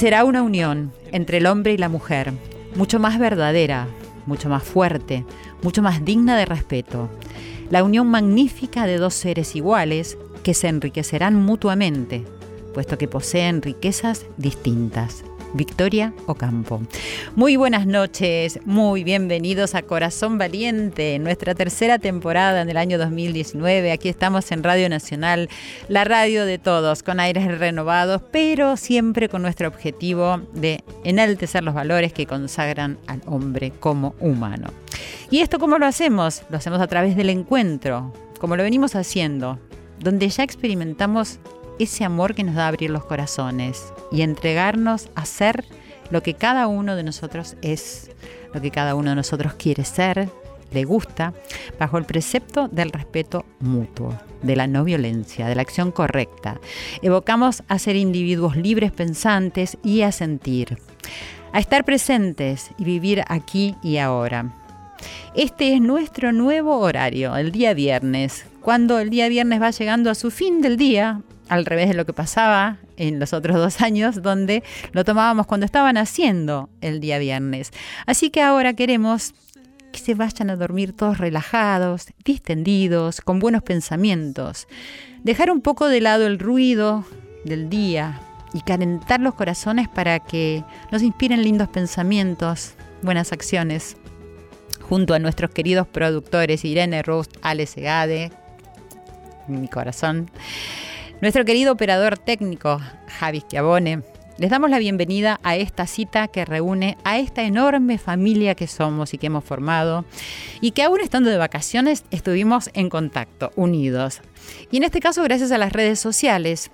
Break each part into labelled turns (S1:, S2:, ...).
S1: Nacerá una unión entre el hombre y la mujer, mucho más verdadera, mucho más fuerte, mucho más digna de respeto. La unión magnífica de dos seres iguales que se enriquecerán mutuamente, puesto que poseen riquezas distintas. Victoria Ocampo. Muy buenas noches, muy bienvenidos a Corazón Valiente, nuestra tercera temporada en el año 2019. Aquí estamos en Radio Nacional, la radio de todos, con aires renovados, pero siempre con nuestro objetivo de enaltecer los valores que consagran al hombre como humano. ¿Y esto cómo lo hacemos? Lo hacemos a través del encuentro, como lo venimos haciendo, donde ya experimentamos ese amor que nos da abrir los corazones y entregarnos a ser lo que cada uno de nosotros es, lo que cada uno de nosotros quiere ser, le gusta, bajo el precepto del respeto mutuo, de la no violencia, de la acción correcta. Evocamos a ser individuos libres pensantes y a sentir, a estar presentes y vivir aquí y ahora. Este es nuestro nuevo horario, el día viernes, cuando el día viernes va llegando a su fin del día, al revés de lo que pasaba en los otros dos años, donde lo tomábamos cuando estaban haciendo el día viernes. Así que ahora queremos que se vayan a dormir todos relajados, distendidos, con buenos pensamientos. Dejar un poco de lado el ruido del día y calentar los corazones para que nos inspiren lindos pensamientos, buenas acciones. Junto a nuestros queridos productores Irene Rust, Ale Segade, mi corazón. Nuestro querido operador técnico, Javi Schiavone, les damos la bienvenida a esta cita que reúne a esta enorme familia que somos y que hemos formado y que aún estando de vacaciones estuvimos en contacto, unidos. Y en este caso gracias a las redes sociales,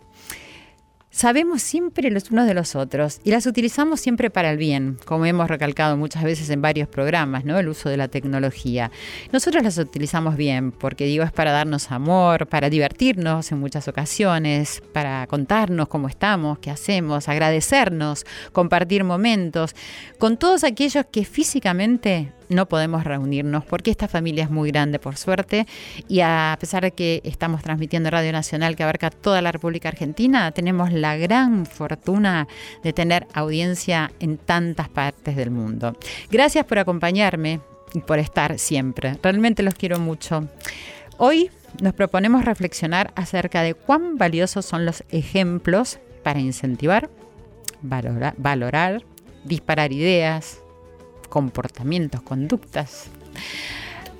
S1: Sabemos siempre los unos de los otros y las utilizamos siempre para el bien, como hemos recalcado muchas veces en varios programas, ¿no? El uso de la tecnología. Nosotros las utilizamos bien, porque digo, es para darnos amor, para divertirnos en muchas ocasiones, para contarnos cómo estamos, qué hacemos, agradecernos, compartir momentos con todos aquellos que físicamente no podemos reunirnos porque esta familia es muy grande por suerte y a pesar de que estamos transmitiendo Radio Nacional que abarca toda la República Argentina, tenemos la gran fortuna de tener audiencia en tantas partes del mundo. Gracias por acompañarme y por estar siempre. Realmente los quiero mucho. Hoy nos proponemos reflexionar acerca de cuán valiosos son los ejemplos para incentivar, valorar, valorar disparar ideas, comportamientos, conductas.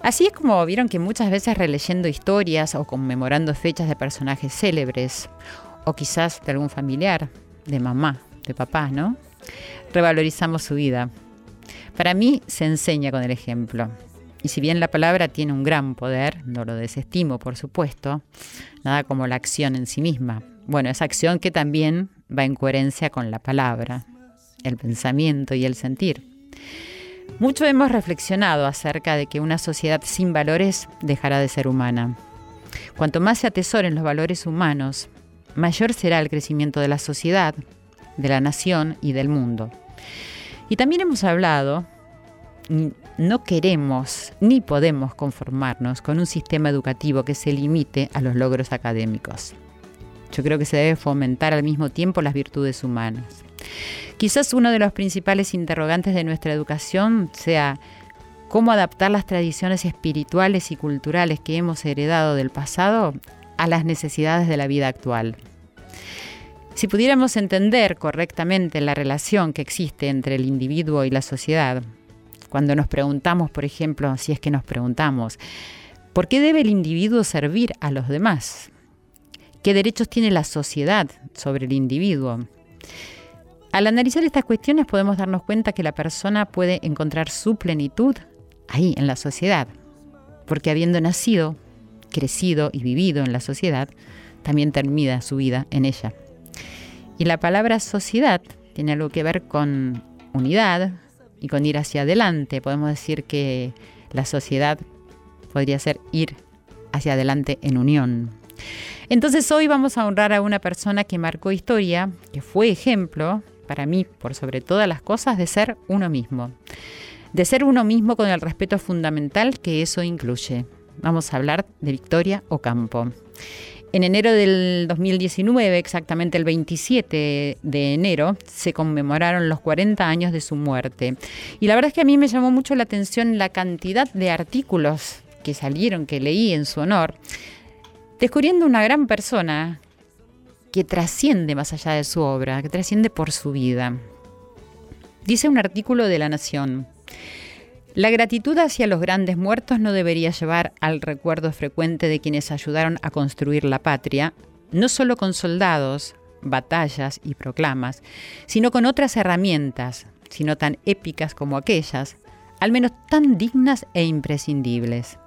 S1: Así es como vieron que muchas veces releyendo historias o conmemorando fechas de personajes célebres, o quizás de algún familiar, de mamá, de papá, ¿no? Revalorizamos su vida. Para mí se enseña con el ejemplo. Y si bien la palabra tiene un gran poder, no lo desestimo, por supuesto, nada como la acción en sí misma. Bueno, esa acción que también va en coherencia con la palabra, el pensamiento y el sentir. Mucho hemos reflexionado acerca de que una sociedad sin valores dejará de ser humana. Cuanto más se atesoren los valores humanos, mayor será el crecimiento de la sociedad, de la nación y del mundo. Y también hemos hablado, no queremos ni podemos conformarnos con un sistema educativo que se limite a los logros académicos. Yo creo que se debe fomentar al mismo tiempo las virtudes humanas. Quizás uno de los principales interrogantes de nuestra educación sea cómo adaptar las tradiciones espirituales y culturales que hemos heredado del pasado a las necesidades de la vida actual. Si pudiéramos entender correctamente la relación que existe entre el individuo y la sociedad, cuando nos preguntamos, por ejemplo, si es que nos preguntamos, ¿por qué debe el individuo servir a los demás? ¿Qué derechos tiene la sociedad sobre el individuo? Al analizar estas cuestiones podemos darnos cuenta que la persona puede encontrar su plenitud ahí, en la sociedad, porque habiendo nacido, crecido y vivido en la sociedad, también termina su vida en ella. Y la palabra sociedad tiene algo que ver con unidad y con ir hacia adelante. Podemos decir que la sociedad podría ser ir hacia adelante en unión. Entonces hoy vamos a honrar a una persona que marcó historia, que fue ejemplo, para mí, por sobre todas las cosas, de ser uno mismo. De ser uno mismo con el respeto fundamental que eso incluye. Vamos a hablar de Victoria Ocampo. En enero del 2019, exactamente el 27 de enero, se conmemoraron los 40 años de su muerte. Y la verdad es que a mí me llamó mucho la atención la cantidad de artículos que salieron, que leí en su honor, descubriendo una gran persona que trasciende más allá de su obra, que trasciende por su vida. Dice un artículo de La Nación. La gratitud hacia los grandes muertos no debería llevar al recuerdo frecuente de quienes ayudaron a construir la patria, no solo con soldados, batallas y proclamas, sino con otras herramientas, sino tan épicas como aquellas, al menos tan dignas e imprescindibles.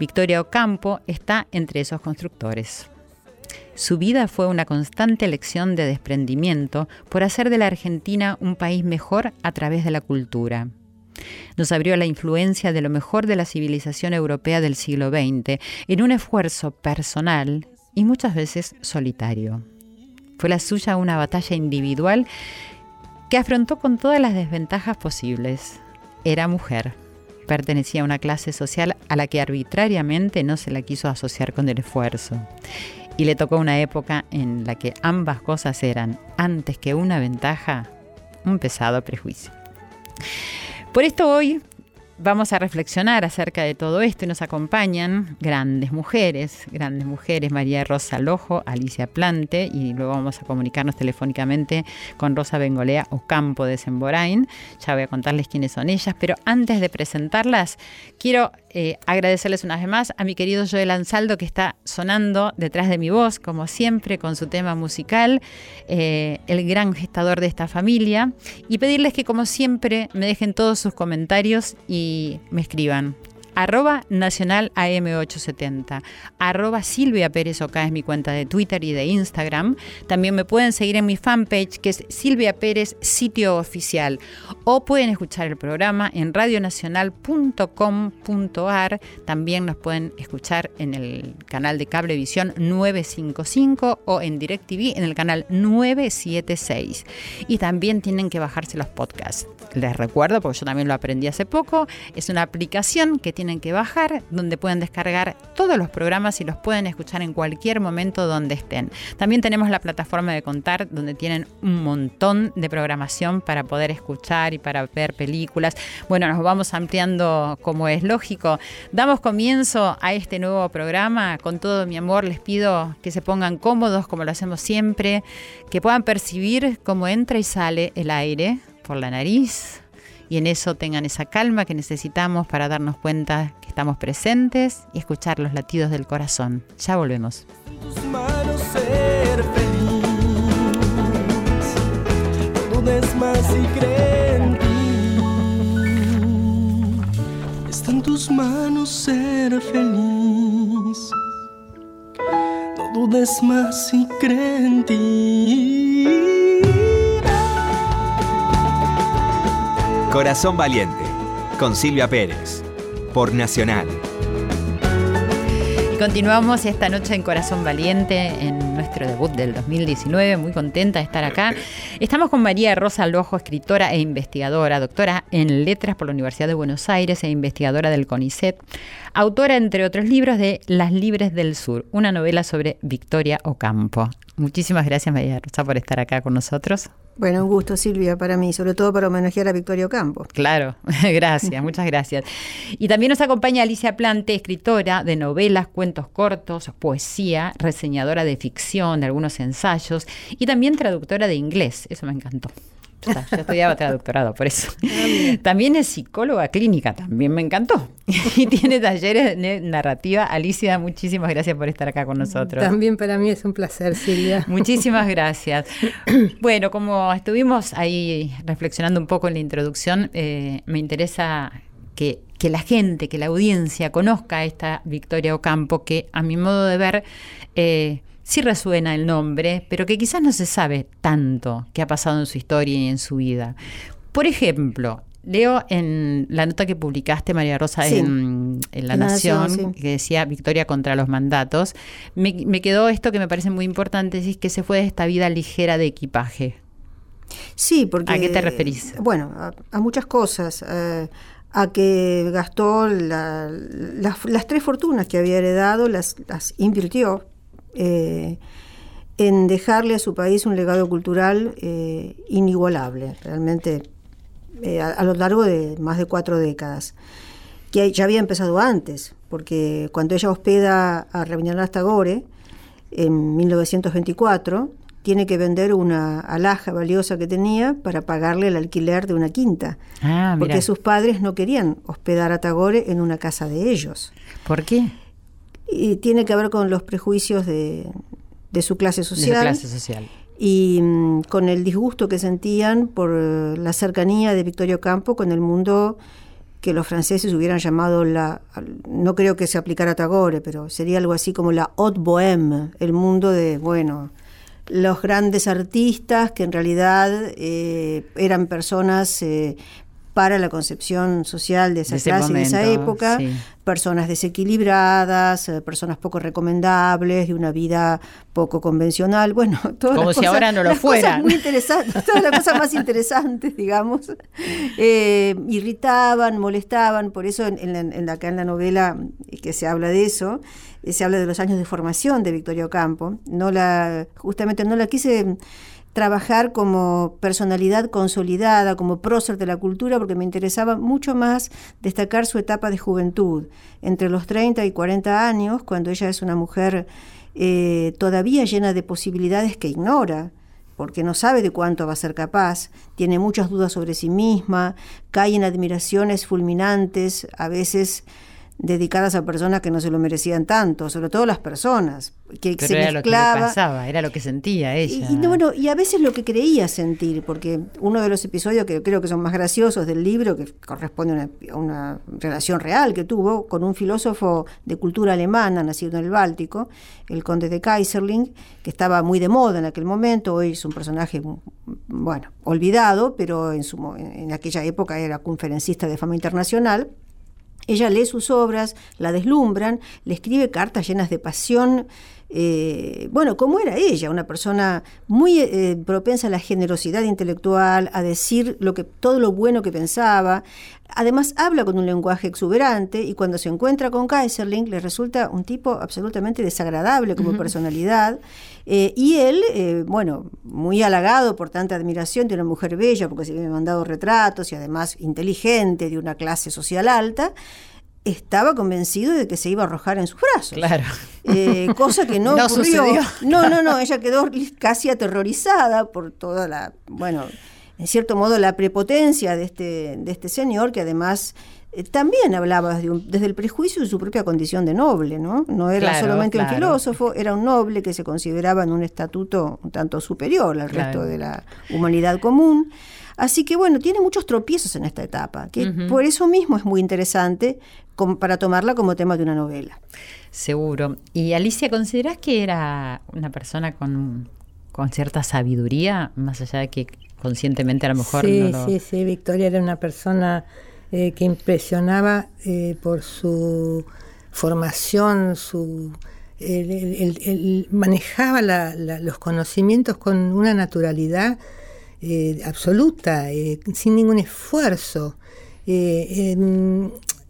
S1: Victoria Ocampo está entre esos constructores. Su vida fue una constante lección de desprendimiento por hacer de la Argentina un país mejor a través de la cultura. Nos abrió la influencia de lo mejor de la civilización europea del siglo XX en un esfuerzo personal y muchas veces solitario. Fue la suya una batalla individual que afrontó con todas las desventajas posibles. Era mujer. Pertenecía a una clase social a la que arbitrariamente no se la quiso asociar con el esfuerzo. Y le tocó una época en la que ambas cosas eran, antes que una ventaja, un pesado prejuicio. Por esto hoy vamos a reflexionar acerca de todo esto y nos acompañan grandes mujeres, grandes mujeres, María Rosa Lojo, Alicia Plante y luego vamos a comunicarnos telefónicamente con Rosa Bengolea Ocampo de Semborain. Ya voy a contarles quiénes son ellas, pero antes de presentarlas, quiero eh, agradecerles una vez más a mi querido Joel Ansaldo que está sonando detrás de mi voz, como siempre, con su tema musical, eh, el gran gestador de esta familia, y pedirles que como siempre me dejen todos sus comentarios y me escriban arroba nacional AM870, arroba Silvia Pérez Oca es mi cuenta de Twitter y de Instagram. También me pueden seguir en mi fanpage que es Silvia Pérez Sitio Oficial o pueden escuchar el programa en radionacional.com.ar. También nos pueden escuchar en el canal de Cablevisión 955 o en DirecTV en el canal 976. Y también tienen que bajarse los podcasts. Les recuerdo, porque yo también lo aprendí hace poco, es una aplicación que tiene que bajar, donde pueden descargar todos los programas y los pueden escuchar en cualquier momento donde estén. También tenemos la plataforma de Contar, donde tienen un montón de programación para poder escuchar y para ver películas. Bueno, nos vamos ampliando como es lógico. Damos comienzo a este nuevo programa. Con todo mi amor les pido que se pongan cómodos como lo hacemos siempre, que puedan percibir cómo entra y sale el aire por la nariz y en eso tengan esa calma que necesitamos para darnos cuenta que estamos presentes y escuchar los latidos del corazón. Ya volvemos.
S2: Está en tus manos ser feliz. No dudes más y cree en ti.
S3: Corazón Valiente, con Silvia Pérez, por Nacional.
S1: Continuamos esta noche en Corazón Valiente, en nuestro debut del 2019, muy contenta de estar acá. Estamos con María Rosa Lojo, escritora e investigadora, doctora en letras por la Universidad de Buenos Aires e investigadora del CONICET, autora, entre otros libros, de Las Libres del Sur, una novela sobre Victoria Ocampo. Muchísimas gracias, María Rosa, por estar acá con nosotros.
S4: Bueno, un gusto, Silvia, para mí, sobre todo para homenajear a Victorio Campo.
S1: Claro, gracias, muchas gracias. Y también nos acompaña Alicia Plante, escritora de novelas, cuentos cortos, poesía, reseñadora de ficción, de algunos ensayos y también traductora de inglés. Eso me encantó. Yo, estudiaba traductorado, por eso. Ah, también es psicóloga clínica, también me encantó. Y tiene talleres de narrativa. Alicia, muchísimas gracias por estar acá con nosotros.
S4: También para mí es un placer, Silvia.
S1: Muchísimas gracias. Bueno, como estuvimos ahí reflexionando un poco en la introducción, eh, me interesa que, que, la gente, que la audiencia conozca esta Victoria Ocampo, que a mi modo de ver... Eh, sí resuena el nombre, pero que quizás no se sabe tanto qué ha pasado en su historia y en su vida. Por ejemplo, leo en la nota que publicaste, María Rosa, en, La, Nación, que decía Victoria contra los mandatos. Me, quedó esto que me parece muy importante, es que se fue de esta vida ligera de equipaje.
S4: Sí, porque...
S1: ¿A qué te referís?
S4: Bueno, a, muchas cosas. Eh, a que gastó las, tres fortunas que había heredado, las, las invirtió eh, en dejarle a su país un legado cultural eh, inigualable, realmente eh, a, lo largo de más de cuatro décadas, que ya había empezado antes, porque cuando ella hospeda a Rabindranath Tagore en 1924, tiene que vender una alhaja valiosa que tenía para pagarle el alquiler de una quinta, ah, porque sus padres no querían hospedar a Tagore en una casa de ellos.
S1: ¿Por qué?
S4: Y tiene que ver con los prejuicios de, su clase social.
S1: clase social.
S4: Y mm, con el disgusto que sentían por la cercanía de Victorio Campo con el mundo que los franceses hubieran llamado la, no creo que se aplicara a Tagore, pero sería algo así como la haute bohème, el mundo de, bueno, los grandes artistas que en realidad eh, eran personas eh, para la concepción social de esa clase de esa época, personas desequilibradas, eh, personas poco recomendables, de una vida poco convencional, bueno,
S1: todas Como si ahora no lo
S4: muy interesantes, todas las cosas más interesantes, digamos, eh, irritaban, molestaban, por eso en, en, acá en la novela que se habla de eso, eh, se habla de los años de formación de Victorio Campo, no la, justamente no la quise trabajar como personalidad consolidada, como prócer de la cultura, porque me interesaba mucho más destacar su etapa de juventud, entre los 30 y 40 años, cuando ella es una mujer eh, todavía llena de posibilidades que ignora porque no sabe de cuánto va a ser capaz, tiene muchas dudas sobre sí misma, cae en admiraciones fulminantes, a veces dedicadas a personas que no se lo merecían tanto, sobre todo las personas, que
S1: se era lo que pasaba, era lo que sentía ella.
S4: Y, bueno, y a veces lo que creía sentir, porque uno de los episodios que creo que son más graciosos del libro, que corresponde a una, relación real que tuvo con un filósofo de cultura alemana, nacido en el Báltico, el conde de Kaiserling, que estaba muy de moda en aquel momento, hoy es un personaje, bueno, olvidado, pero en, su, en aquella época era conferencista de fama internacional, ella lee sus obras, la deslumbran, le escribe cartas llenas de pasión. Eh, bueno, como era ella, una persona muy eh, propensa a la generosidad intelectual, a decir lo que, todo lo bueno que pensaba. Además, habla con un lenguaje exuberante y cuando se encuentra con Kaiserling le resulta un tipo absolutamente desagradable como personalidad. Eh, y él, bueno, muy halagado por tanta admiración de una mujer bella, porque se le había mandado retratos y además inteligente, de una clase social alta, estaba convencido de que se iba a arrojar en sus brazos.
S1: Claro.
S4: Eh, cosa que no, ocurrió. No, no, no, ella quedó casi aterrorizada por toda la, bueno, en cierto modo la prepotencia de este, de este señor, que además eh, también hablaba desde, el prejuicio de su propia condición de noble, ¿no? No era solamente un filósofo, era un noble que se consideraba en un estatuto un tanto superior al resto de la humanidad común. Así que bueno, tiene muchos tropiezos en esta etapa, que por eso mismo es muy interesante para tomarla como tema de una novela.
S1: Seguro. Y Alicia, ¿considerás que era una persona con, cierta sabiduría, más allá de que conscientemente a lo mejor
S5: sí, Sí, sí, Victoria era una persona eh, que impresionaba eh, por su formación, su... El, manejaba los conocimientos con una naturalidad eh, absoluta, eh, sin ningún esfuerzo. Eh,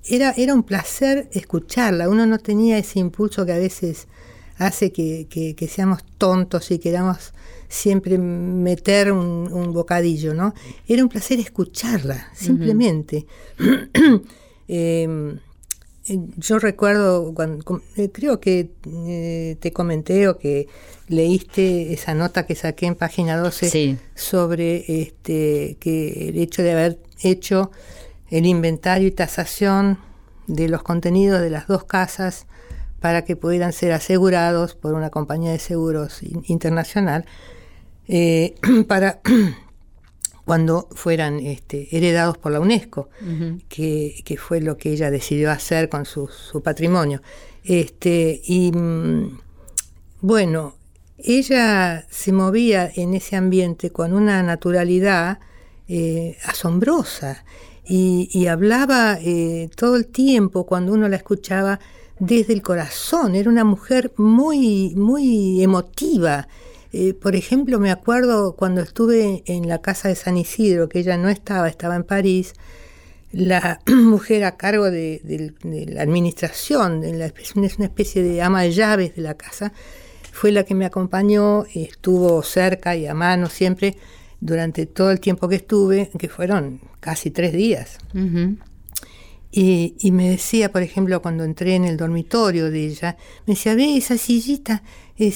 S5: era, era un placer escucharla, uno no tenía ese impulso que a veces hace que, que, seamos tontos y queramos siempre meter un, bocadillo, ¿no? Era un placer escucharla, simplemente. Em, yo recuerdo, cuando, eh, creo que eh, te comenté o que leíste esa nota que saqué en página 12 sobre este, que el hecho de haber hecho el inventario y tasación de los contenidos de las dos casas para que pudieran ser asegurados por una compañía de seguros internacional eh, para cuando fueran este, heredados por la UNESCO, que, fue lo que ella decidió hacer con su, patrimonio. Este, y mm, bueno, ella se movía en ese ambiente con una naturalidad eh, asombrosa y, hablaba eh, todo el tiempo cuando uno la escuchaba desde el corazón. Era una mujer muy, muy emotiva. Eh, por ejemplo, me acuerdo cuando estuve en la casa de San Isidro, que ella no estaba, estaba en París, la mujer a cargo de, la administración, de la, es una especie de ama de llaves de la casa, fue la que me acompañó, estuvo cerca y a mano siempre durante todo el tiempo que estuve, que fueron casi tres días. Y, me decía, por ejemplo, cuando entré en el dormitorio de ella, me decía, ve esa sillita,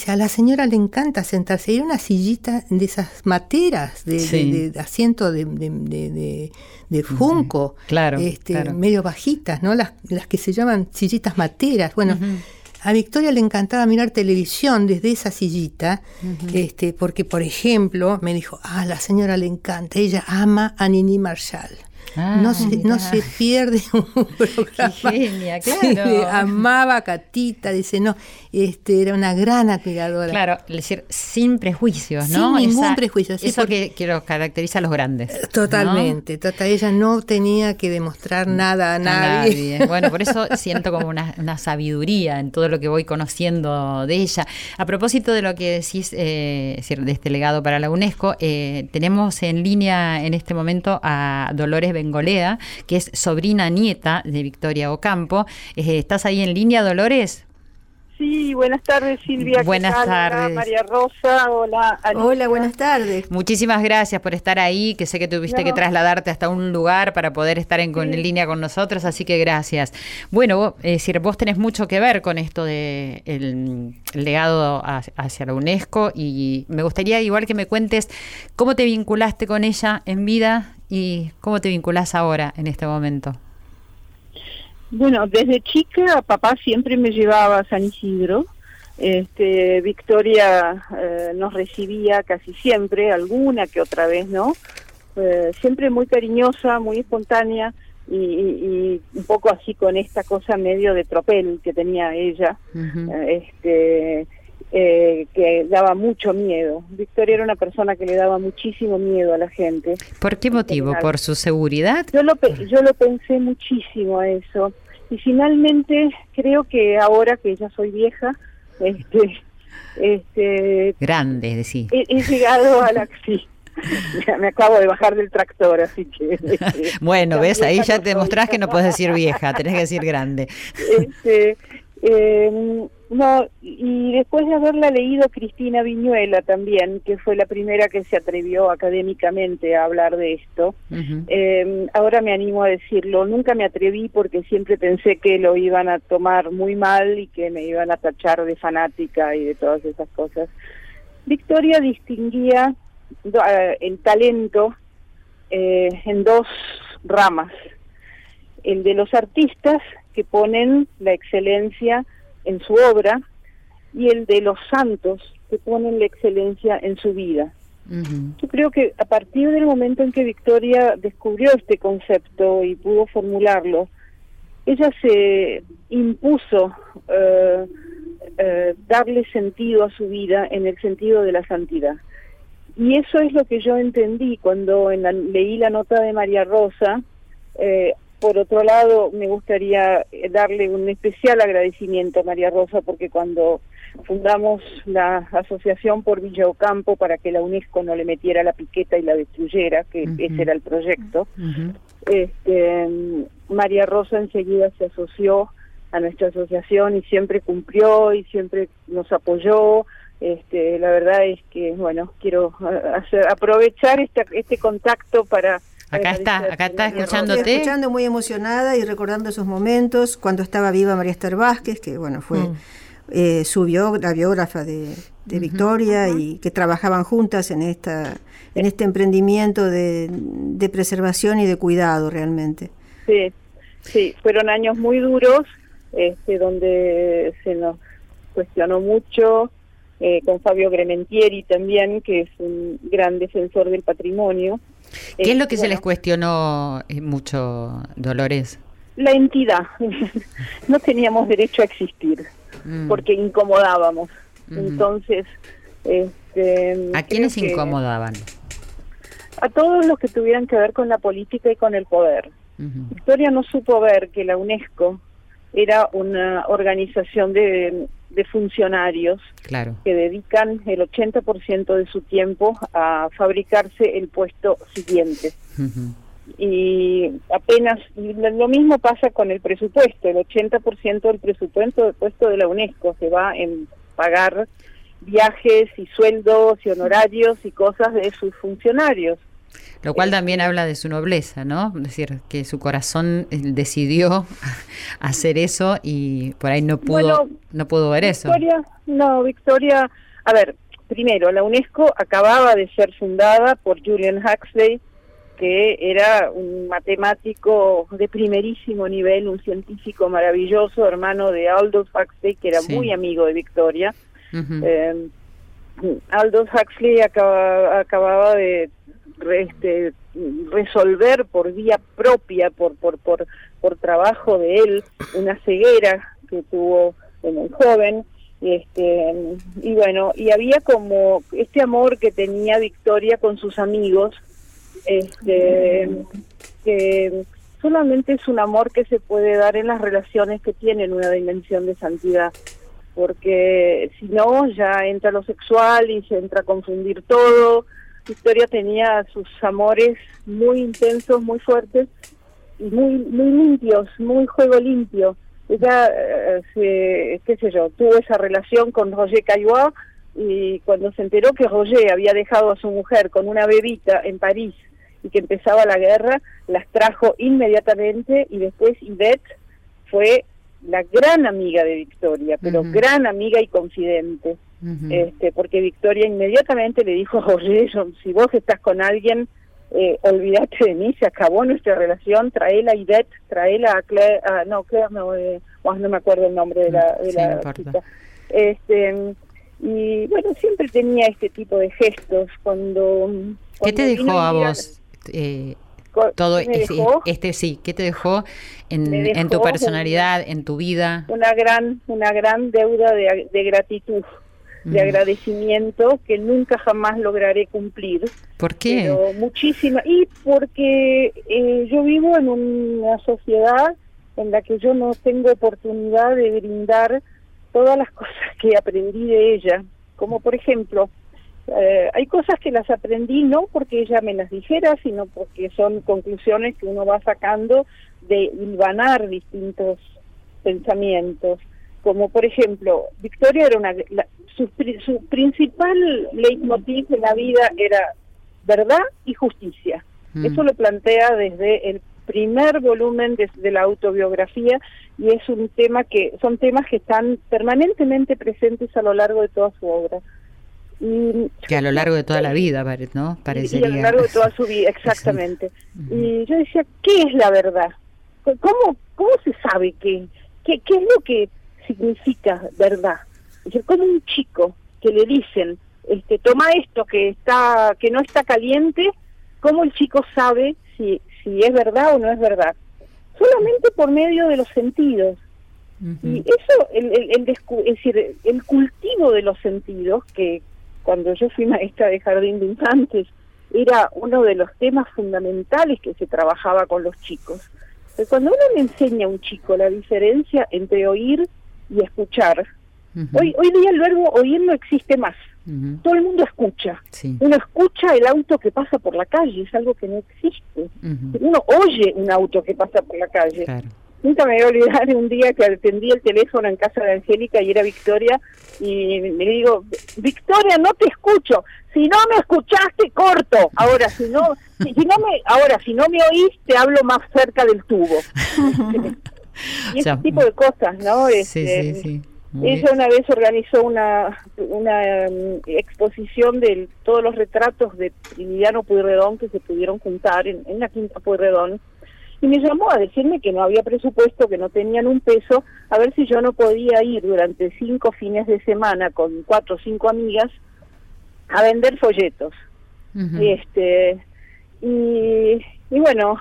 S5: a la señora le encanta sentarse, era una sillita de esas materas, de, asiento de, de, junco,
S1: claro,
S5: este, medio bajitas, ¿no? Las, las que se llaman sillitas materas. Bueno, a Victoria le encantaba mirar televisión desde esa sillita, este, porque, por ejemplo, me dijo, ah, la señora le encanta, ella ama a Nini Marshall. Ah, no, se, no se pierde un programa.
S1: genia, claro.
S5: amaba a Catita, dice, no, este, era una gran admiradora.
S1: Claro, es decir, sin prejuicios, ¿no?
S5: Sin ningún prejuicio.
S1: eso que, que los caracteriza a los grandes.
S5: Totalmente, tota, ella no tenía que demostrar nada a nadie.
S1: Bueno, por eso siento como una, sabiduría en todo lo que voy conociendo de ella. A propósito de lo que decís, eh, de este legado para la UNESCO, eh, tenemos en línea en este momento a Dolores Bengolea, que es sobrina nieta de Victoria Ocampo. Eh, ¿Estás ahí en línea, Dolores?
S6: Sí, buenas tardes Silvia.
S1: Buenas tardes.
S6: María Rosa, hola.
S4: Hola, buenas tardes.
S1: Muchísimas gracias por estar ahí, que sé que tuviste que trasladarte hasta un lugar para poder estar en, línea con nosotros, así que gracias. Bueno, es decir, vos tenés mucho que ver con esto de el, legado hacia la UNESCO y me gustaría igual que me cuentes cómo te vinculaste con ella en vida y cómo te vinculás ahora en este momento.
S6: Bueno, desde chica papá siempre me llevaba a San Isidro. Este, Victoria eh, nos recibía casi siempre, alguna que otra vez, ¿no? Eh, siempre muy cariñosa, muy espontánea y, un poco así con esta cosa medio de tropel que tenía ella. Eh, este, eh, que daba mucho miedo. Victoria era una persona que le daba muchísimo miedo a la gente.
S1: ¿Por qué motivo? ¿Por su seguridad?
S6: Yo lo, yo lo pensé muchísimo a eso. Y finalmente creo que ahora que ya soy vieja, este, este
S1: grande, decir.
S6: He, llegado a la sí, me acabo de bajar del tractor, así que... Este,
S1: bueno, ves, ahí ya te demostrás que no puedes decir vieja, tenés que decir grande.
S6: Este, eh, no, y después de haberla leído Cristina Viñuela también, que fue la primera que se atrevió académicamente a hablar de esto, eh, ahora me animo a decirlo. Nunca me atreví porque siempre pensé que lo iban a tomar muy mal y que me iban a tachar de fanática y de todas esas cosas. Victoria distinguía eh, el talento eh, en dos ramas, el de los artistas que ponen la excelencia en su obra y el de los santos que ponen la excelencia en su vida. Yo creo que a partir del momento en que Victoria descubrió este concepto y pudo formularlo, ella se impuso eh, eh, darle sentido a su vida en el sentido de la santidad. Y eso es lo que yo entendí cuando leí la nota de María Rosa, eh, por otro lado, me gustaría eh, darle un especial agradecimiento a María Rosa porque cuando fundamos la asociación por Villa Ocampo para que la UNESCO no le metiera la piqueta y la destruyera, que ese era el proyecto, este, María Rosa enseguida se asoció a nuestra asociación y siempre cumplió y siempre nos apoyó. Este, la verdad es que, bueno, quiero hacer, aprovechar este, este contacto para
S1: Acá está, acá está escuchándote.
S4: Estoy escuchando muy emocionada y recordando esos momentos cuando estaba viva María Esther Vázquez, que bueno, fue mm. eh, su la biógrafa de, Victoria y que trabajaban juntas en esta en este emprendimiento de, de, preservación y de cuidado realmente.
S6: Sí, sí, fueron años muy duros, este, donde se nos cuestionó mucho, eh, con Fabio Grementieri también, que es un gran defensor del patrimonio.
S1: ¿Qué es lo que se les cuestionó eh, mucho, Dolores?
S6: La entidad. no teníamos derecho a existir, mm. porque incomodábamos. Entonces... Este,
S1: ¿A quiénes incomodaban?
S6: A todos los que tuvieran que ver con la política y con el poder. Victoria no supo ver que la UNESCO era una organización de, funcionarios que dedican el 80% de su tiempo a fabricarse el puesto siguiente. Y apenas, lo mismo pasa con el presupuesto, el 80% del presupuesto del puesto de la UNESCO se va en pagar viajes y sueldos y honorarios y cosas de sus funcionarios.
S1: Lo cual también habla de su nobleza, ¿no? Es decir, que su corazón eh, decidió hacer eso y por ahí no pudo, no pudo ver
S6: Victoria, eso. No, Victoria, a ver, primero, la UNESCO acababa de ser fundada por Julian Huxley, que era un matemático de primerísimo nivel, un científico maravilloso, hermano de Aldous Huxley, que era muy amigo de Victoria. Eh, Aldous Huxley acababa de este, resolver por vía propia, por, por, por, por trabajo de él, una ceguera que tuvo en joven. Este, y bueno, y había como este amor que tenía Victoria con sus amigos, este, que solamente es un amor que se puede dar en las relaciones que tienen una dimensión de santidad porque si no ya entra lo sexual y se entra a confundir todo, Victoria tenía sus amores muy intensos, muy fuertes y muy muy limpios, muy juego limpio. Ella, eh, qué sé yo, tuvo esa relación con Roger Caillois y cuando se enteró que Roger había dejado a su mujer con una bebita en París y que empezaba la guerra, las trajo inmediatamente y después Yvette fue la gran amiga de Victoria, pero gran amiga y confidente este, porque Victoria inmediatamente le dijo a si vos estás con alguien, eh, olvídate de mí, se acabó nuestra relación, traela a Ivette, traela a Claire, no, Claire no, eh, no me acuerdo el nombre de la, de la Este, y bueno, siempre tenía este tipo de gestos cuando...
S1: ¿Qué te dijo a vos? Eh, todo este sí qué te dejó en, en tu personalidad en tu vida
S6: una gran una gran deuda de, de gratitud de agradecimiento que nunca jamás lograré cumplir.
S1: ¿Por qué?
S6: Pero muchísima. Y porque eh, yo vivo en una sociedad en la que yo no tengo oportunidad de brindar todas las cosas que aprendí de ella. Como por ejemplo, eh, hay cosas que las aprendí no porque ella me las dijera, sino porque son conclusiones que uno va sacando de hilvanar distintos pensamientos como por ejemplo, Victoria era una, su, su principal leitmotiv en la vida era verdad y justicia. Mm. Eso lo plantea desde el primer volumen de, la autobiografía y es un tema que son temas que están permanentemente presentes a lo largo de toda su obra.
S1: Y, que a lo largo de toda la vida, ¿no?
S6: Parecería. Y a lo largo de toda su vida, exactamente. Y yo decía, ¿qué es la verdad? ¿Cómo, cómo se sabe qué, qué, qué es lo que significa verdad? Es como un chico que le dicen, este, toma esto que está, que no está caliente, ¿cómo el chico sabe si, si es verdad o no es verdad? Solamente por medio de los sentidos. Y eso, el, el, es decir, el cultivo de los sentidos, que cuando yo fui maestra de jardín de infantes, era uno de los temas fundamentales que se trabajaba con los chicos. cuando uno le enseña a un chico la diferencia entre oír y escuchar, hoy, hoy día el verbo oír no existe más. Todo el mundo escucha. Uno escucha el auto que pasa por la calle, es algo que no existe. Uno oye un auto que pasa por la calle. Nunca me voy a olvidar un día que atendí el teléfono en casa de Angélica y era Victoria y me digo, Victoria, no te escucho. Si no me escuchaste, corto. Ahora, si no, si, no me, ahora, si no me oís, te hablo más cerca del tubo. y ese tipo de cosas, ¿no?
S1: sí, sí,
S6: este,
S1: sí.
S6: Ella una vez organizó una, una um, exposición de todos los retratos de Emiliano Pueyrredón que se pudieron juntar en, en la Quinta Pueyrredón y me llamó a decirme que no había presupuesto, que no tenían un peso, a ver si yo no podía ir durante cinco fines de semana con cuatro o cinco amigas a vender folletos. este y, y bueno,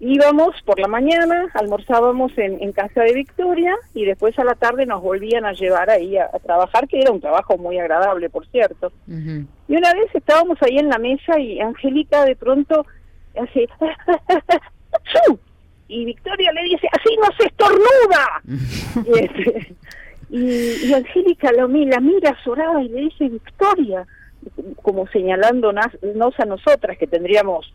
S6: íbamos por la mañana, almorzábamos en, en, casa de Victoria y después a la tarde nos volvían a llevar ahí a, trabajar, que era un trabajo muy agradable, por cierto. Y una vez estábamos ahí en la mesa y Angélica de pronto así, y Victoria le dice, así no se estornuda. Este, y, y, Angélica lo, la mira azorada y le dice, Victoria, como señalándonos a nosotras, que tendríamos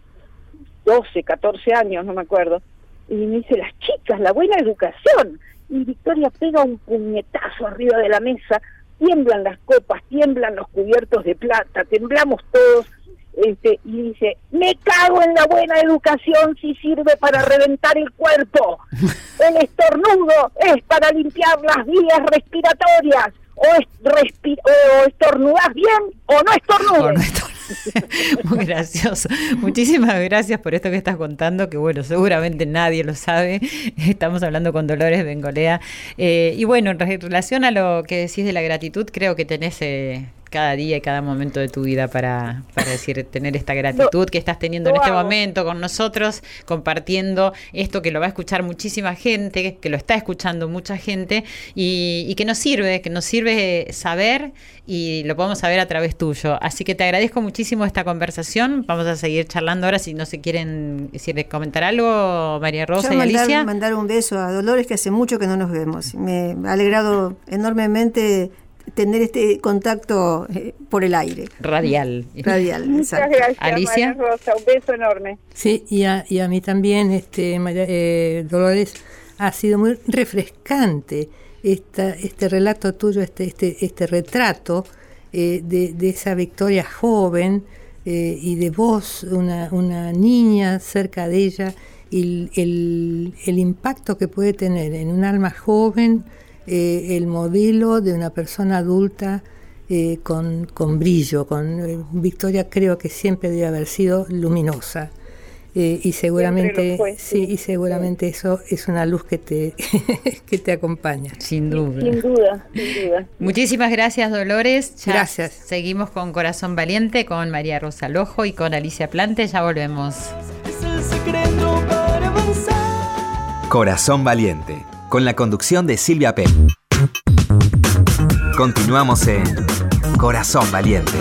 S6: 12, 14 años, no me acuerdo, y me dice, las chicas, la buena educación. Y Victoria pega un puñetazo arriba de la mesa, tiemblan las copas, tiemblan los cubiertos de plata, temblamos todos este, y dice, me cago en la buena educación si sirve para reventar el cuerpo. El estornudo es para limpiar las vías respiratorias. O, es o estornudas bien o no estornudas.
S1: Muy gracioso. Muchísimas gracias por esto que estás contando, que bueno, seguramente nadie lo sabe. Estamos hablando con Dolores Bengolea. Eh, y bueno, en relación a lo que decís de la gratitud, creo que tenés... Eh, cada día y cada momento de tu vida para, para decir, tener esta gratitud que estás teniendo en este momento con nosotros, compartiendo esto que lo va a escuchar muchísima gente, que lo está escuchando mucha gente y, y que nos sirve, que nos sirve saber y lo podemos saber a través tuyo. Así que te agradezco muchísimo esta conversación. Vamos a seguir charlando ahora si no se quieren si comentar algo, María Rosa y
S4: mandar,
S1: Alicia.
S4: mandar un beso a Dolores que hace mucho que no nos vemos. Me ha alegrado enormemente tener este contacto eh, por el aire.
S1: Radial.
S4: Radial,
S6: Muchas gracias, Alicia. Rosa, un beso enorme.
S5: Sí, y a, y a mí también, este, eh, Dolores, ha sido muy refrescante esta, este relato tuyo, este, este, este retrato eh, de, de, esa Victoria joven y de vos, una, una niña cerca de ella, y el, el impacto que puede tener en un alma joven eh, el modelo de una persona adulta eh, con, con, brillo. Con, eh, Victoria creo que siempre debe haber sido luminosa. y seguramente sí. y seguramente eso es una luz que te que te acompaña.
S1: Sin duda.
S6: Sin duda sin duda.
S1: Muchísimas gracias Dolores.
S5: Gracias.
S1: seguimos con Corazón Valiente con María Rosa Lojo y con Alicia Plante. Ya volvemos.
S3: Corazón Valiente con la conducción de Silvia P. Continuamos en Corazón Valiente.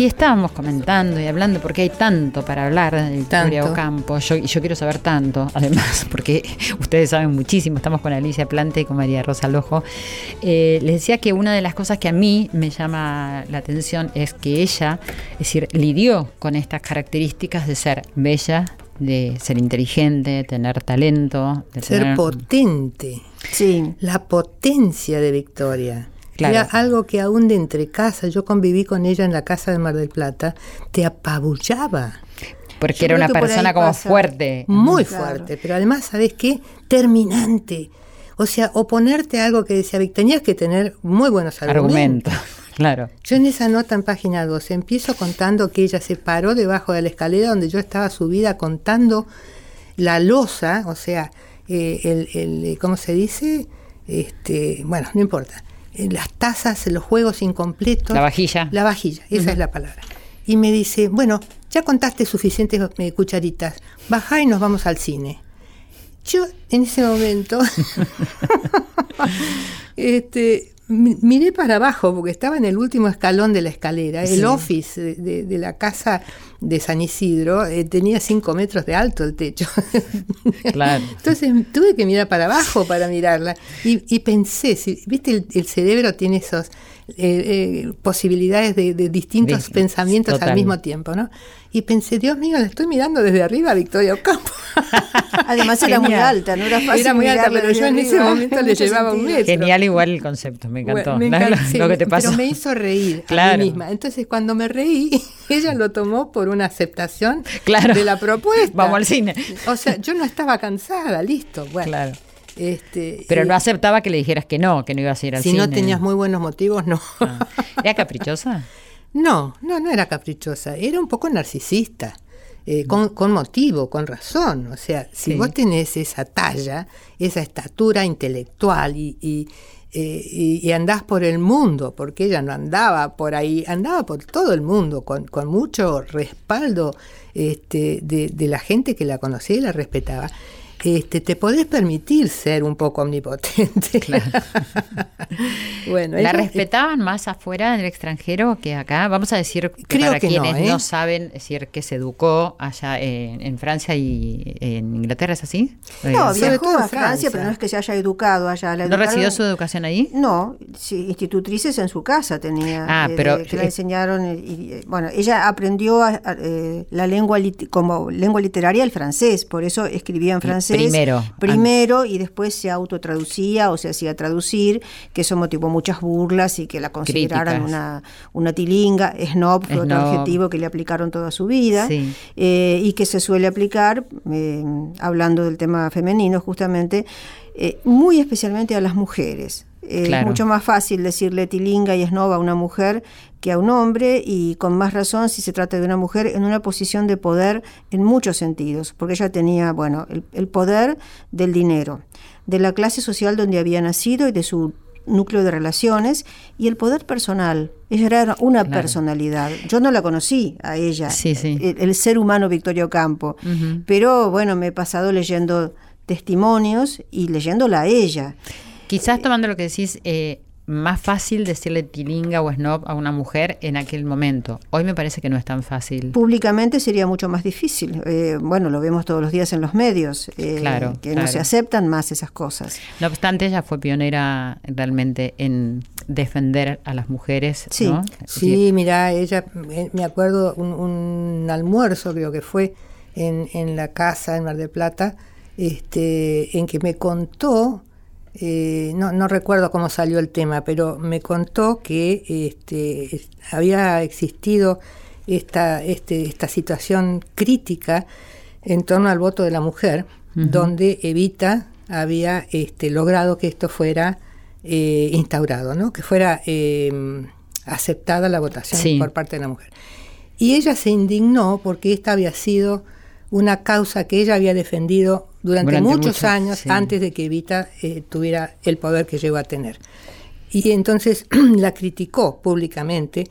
S1: Aquí estábamos comentando y hablando porque hay tanto para hablar de Victoria Ocampo. Yo, y yo quiero saber tanto, además, porque ustedes saben muchísimo. Estamos con Alicia Plante y con María Rosa Lojo. Eh, les decía que una de las cosas que a mí me llama la atención es que ella, es decir, lidió con estas características de ser bella, de ser inteligente, tener talento, de
S5: ser potente.
S4: Sí.
S5: La potencia de Victoria. Era algo que aún de entre casa, yo conviví con ella en la casa de Mar del Plata, te apabullaba.
S1: Porque era una persona como fuerte.
S5: Muy fuerte, pero además, ¿sabes qué? Terminante. O sea, oponerte a algo que decía Vic, tenías que tener muy buenos argumentos.
S1: claro.
S5: Yo en esa nota en página 2 empiezo contando que ella se paró debajo de la escalera donde yo estaba subida contando la losa, o sea, eh, el, el, ¿cómo se dice? Este, bueno, no importa las tazas, los juegos incompletos.
S1: La vajilla.
S5: La vajilla, esa es la palabra. Y me dice, bueno, ya contaste suficientes eh, cucharitas, baja y nos vamos al cine. Yo en ese momento este, miré para abajo porque estaba en el último escalón de la escalera. El office de, la casa de San Isidro eh, tenía cinco metros de alto el techo. Claro. Entonces tuve que mirar para abajo para mirarla. Y, pensé, si, viste, el, cerebro tiene esos eh, eh, posibilidades de, distintos pensamientos al mismo tiempo, ¿no? Y pensé, Dios mío, la estoy mirando desde arriba Victoria Ocampo.
S4: Además era muy alta, no era fácil.
S5: Era muy alta, pero yo en ese momento le llevaba un metro.
S1: Genial igual el concepto, me encantó. lo, que te pasó.
S5: Pero me hizo reír a mí misma. Entonces cuando me reí, ella lo tomó por una aceptación de la propuesta.
S1: Vamos al cine.
S5: O sea, yo no estaba cansada, listo. Bueno.
S1: Claro. Este, Pero no aceptaba que le dijeras que no, que no ibas a ir al
S5: cine.
S1: Si
S5: no tenías muy buenos motivos, no.
S1: Ah. ¿Era caprichosa?
S5: No, no, no era caprichosa, era un poco narcisista. Eh, con, motivo, con razón. O sea, si vos tenés esa talla, esa estatura intelectual y, y, eh, andás por el mundo, porque ella no andaba por ahí, andaba por todo el mundo, con, con mucho respaldo este, de, de, la gente que la conocía y la respetaba este, te podés permitir ser un poco omnipotente.
S1: bueno, ¿La respetaban más afuera en el extranjero que acá? Vamos a decir que para quienes ¿eh? no, saben, decir que se educó allá en, Francia y en Inglaterra, ¿es así?
S4: No, viajó a Francia, pero no es que se haya educado allá.
S1: ¿No recibió su educación ahí?
S4: No, sí, institutrices en su casa tenía.
S1: Ah, eh, pero...
S4: que la enseñaron, y, bueno, ella aprendió eh, la lengua como lengua literaria el francés, por eso escribía en francés
S1: Primero.
S4: Primero y después se autotraducía o se hacía traducir, que eso motivó muchas burlas y que la consideraran una, una tilinga. Snob fue otro adjetivo que le aplicaron toda su vida eh, y que se suele aplicar, eh, hablando del tema femenino justamente, eh, muy especialmente a las mujeres. Es mucho más fácil decirle tilinga y snob a una mujer que a un hombre y con más razón si se trata de una mujer en una posición de poder en muchos sentidos, porque ella tenía, bueno, el, poder del dinero, de la clase social donde había nacido y de su núcleo de relaciones y el poder personal. Ella era una personalidad. Yo no la conocí a ella, El, ser humano Victorio Campo, pero bueno, me he pasado leyendo testimonios y leyéndola a ella.
S1: Quizás tomando lo que decís, eh, más fácil decirle tilinga o snob a una mujer en aquel momento. Hoy me parece que no es tan fácil.
S4: Públicamente sería mucho más difícil. Eh, bueno, lo vemos todos los días en los medios, eh, claro, que no se aceptan más esas cosas.
S1: No obstante, ella fue pionera realmente en defender a las mujeres.
S5: Sí, sí mira, ella, me acuerdo un, un, almuerzo, creo que fue en, en la casa en Mar del Plata, este, en que me contó eh, no, no, recuerdo cómo salió el tema, pero me contó que este, había existido esta, este, esta situación crítica en torno al voto de la mujer, donde Evita había este, logrado que esto fuera eh, instaurado, ¿no? que fuera em, aceptada la votación por parte de la mujer. Y ella se indignó porque esta había sido una causa que ella había defendido durante, muchos, años antes de que Evita eh, tuviera el poder que llegó a tener. Y entonces la criticó públicamente,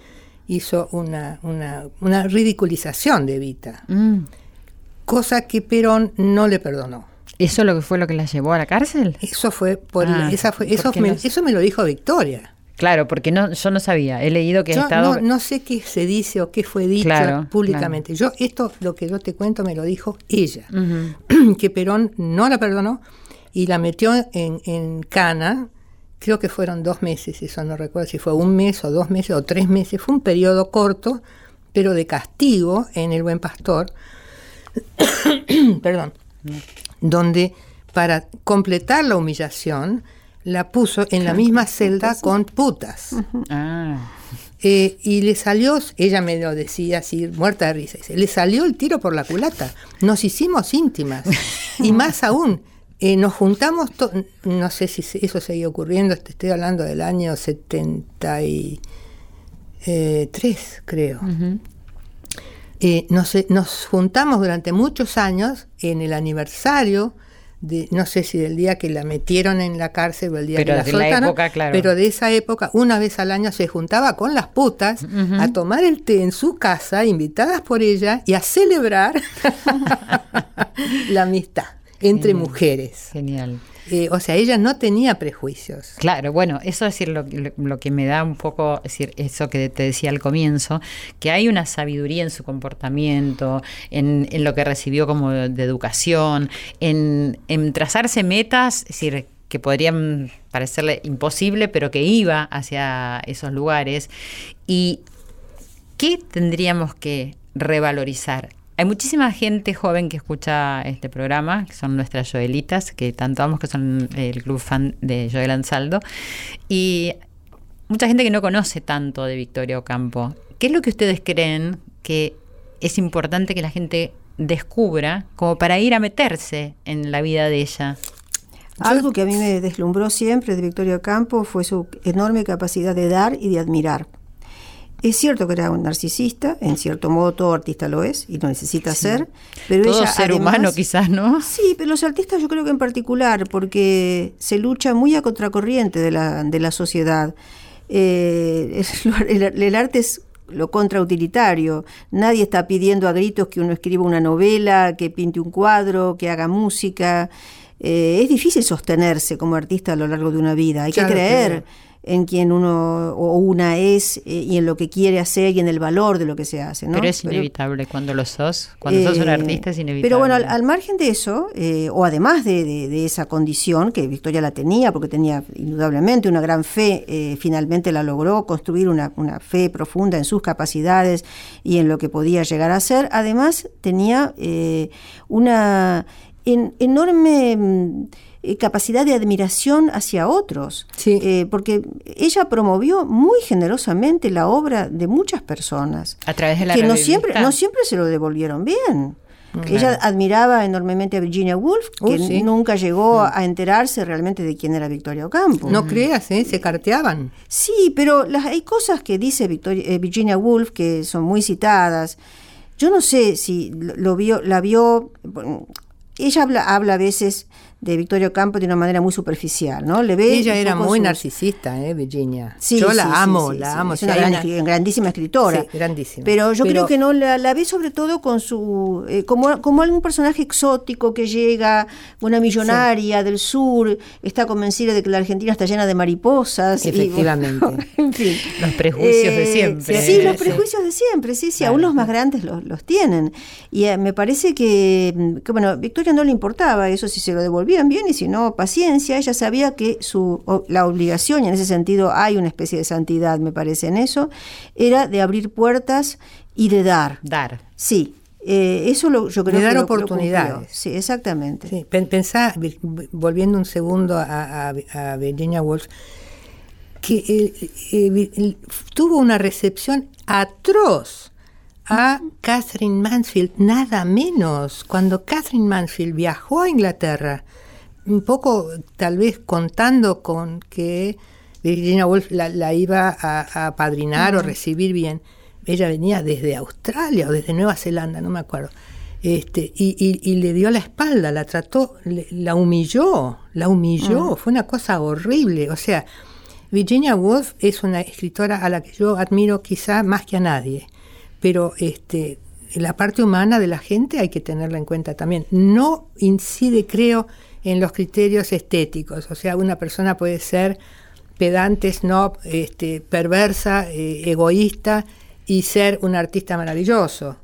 S5: hizo una, una, ridiculización de Evita, mm. cosa que Perón no le perdonó.
S1: ¿Eso lo que fue lo que la llevó a la cárcel?
S5: Eso fue por ah, esa fue, eso, eso me lo dijo Victoria.
S1: Claro, porque no, yo no sabía. He leído que
S5: yo
S1: ha estado.
S5: No, no, sé qué se dice o qué fue dicho públicamente. Yo, esto, lo que yo te cuento, me lo dijo ella. Que Perón no la perdonó y la metió en, en cana. Creo que fueron dos meses, eso no recuerdo si fue un mes o dos meses o tres meses. Fue un periodo corto, pero de castigo en el Buen Pastor. Perdón. Donde para completar la humillación la puso en la misma celda con putas. Ah. Eh, y le salió, ella me lo decía así, muerta de risa, le salió el tiro por la culata. Nos hicimos íntimas. y más aún, eh, nos juntamos, no sé si eso seguía ocurriendo, estoy hablando del año 73, creo. Eh, nos, nos juntamos durante muchos años en el aniversario no sé si del día que la metieron en la cárcel o el día que la soltaron, pero de esa época, una vez al año se juntaba con las putas a tomar el té en su casa, invitadas por ella, y a celebrar la amistad. Entre mujeres.
S1: Genial.
S5: Eh, o sea, ella no tenía prejuicios.
S1: Claro, bueno, eso es decir, lo, lo, que me da un poco, es decir, eso que te decía al comienzo, que hay una sabiduría en su comportamiento, en, en lo que recibió como de educación, en, en trazarse metas, es decir, que podrían parecerle imposible, pero que iba hacia esos lugares. ¿Y qué tendríamos que revalorizar? Hay muchísima gente joven que escucha este programa, que son nuestras Joelitas, que tanto amamos, que son el club fan de Joel Ansaldo, y mucha gente que no conoce tanto de Victoria Ocampo. ¿Qué es lo que ustedes creen que es importante que la gente descubra como para ir a meterse en la vida de ella?
S4: Algo que a mí me deslumbró siempre de Victoria Ocampo fue su enorme capacidad de dar y de admirar. Es cierto que era un narcisista, en cierto modo todo artista lo es y lo necesita ser, pero
S1: todo
S4: ella
S1: ser humano quizás, ¿no?
S4: Sí, pero los artistas yo creo que en particular, porque se lucha muy a contracorriente de la, de la sociedad. Eh, el, el, arte es lo contrautilitario. Nadie está pidiendo a gritos que uno escriba una novela, que pinte un cuadro, que haga música. Eh, es difícil sostenerse como artista a lo largo de una vida. Hay claro, que creer. En quien uno o una es eh, y en lo que quiere hacer y en el valor de lo que se hace. ¿no?
S1: Pero es inevitable pero, cuando lo sos, cuando eh, sos un artista es inevitable.
S4: Pero bueno, al, al margen de eso, eh, o además de, de, de, esa condición que Victoria la tenía, porque tenía indudablemente una gran fe, eh, finalmente la logró construir una, una, fe profunda en sus capacidades y en lo que podía llegar a ser, además tenía eh, una en, enorme eh, capacidad de admiración hacia otros,
S5: sí.
S4: eh, porque ella promovió muy generosamente la obra de muchas personas.
S1: A través de la
S4: que no siempre, no siempre se lo devolvieron bien. Claro. Ella admiraba enormemente a Virginia Woolf, que
S5: uh, sí.
S4: nunca llegó a enterarse realmente de quién era Victoria Ocampo.
S5: No creas, ¿eh? se carteaban.
S4: Sí, pero las, hay cosas que dice Victoria, eh, Virginia Woolf que son muy citadas. Yo no sé si lo vio, la vio. Ella habla, habla a veces de Victorio Campo de una manera muy superficial, ¿no? Le ve
S5: Ella era muy sus... narcisista, ¿eh, Virginia?
S4: Sí,
S5: yo
S4: sí,
S5: la amo,
S4: sí,
S5: la amo.
S4: Es una gran, una... grandísima escritora.
S5: grandísima.
S4: Pero yo Pero... creo que no la, la, ve sobre todo con su eh, como, como algún personaje exótico que llega, una millonaria del sur, está convencida de que la Argentina está llena de mariposas.
S5: Efectivamente.
S4: Y, en fin.
S1: Los prejuicios de siempre.
S4: Sí, los prejuicios de siempre, sí, sí, claro. aún los más grandes los, los tienen. Y eh, me parece que, que, bueno, Victoria no le importaba eso si se lo devolvían bien y si no, paciencia, ella sabía que su, la obligación, y en ese sentido hay una especie de santidad, me parece, en eso, era de abrir puertas y de dar.
S1: Dar.
S4: Sí. Eh, eso lo, yo creo
S5: de dar
S4: que
S5: oportunidades.
S4: Lo sí, exactamente.
S5: Sí. Pensá, volviendo un segundo a, a, a Virginia Woolf, que eh, eh, tuvo una recepción atroz a Catherine Mansfield, nada menos. Cuando Catherine Mansfield viajó a Inglaterra, un poco tal vez contando con que Virginia Woolf la, la iba a, a padrinar uh -huh. o recibir bien. Ella venía desde Australia o desde Nueva Zelanda, no me acuerdo. Este, y, y, y le dio la espalda, la trató, le, la humilló, la humilló, uh -huh. fue una cosa horrible. O sea, Virginia Woolf es una escritora a la que yo admiro quizá más que a nadie, pero este, la parte humana de la gente hay que tenerla en cuenta también. No incide, creo, en los criterios estéticos. O sea, una persona puede ser pedante, snob, este, perversa, eh, egoísta y ser un artista maravilloso.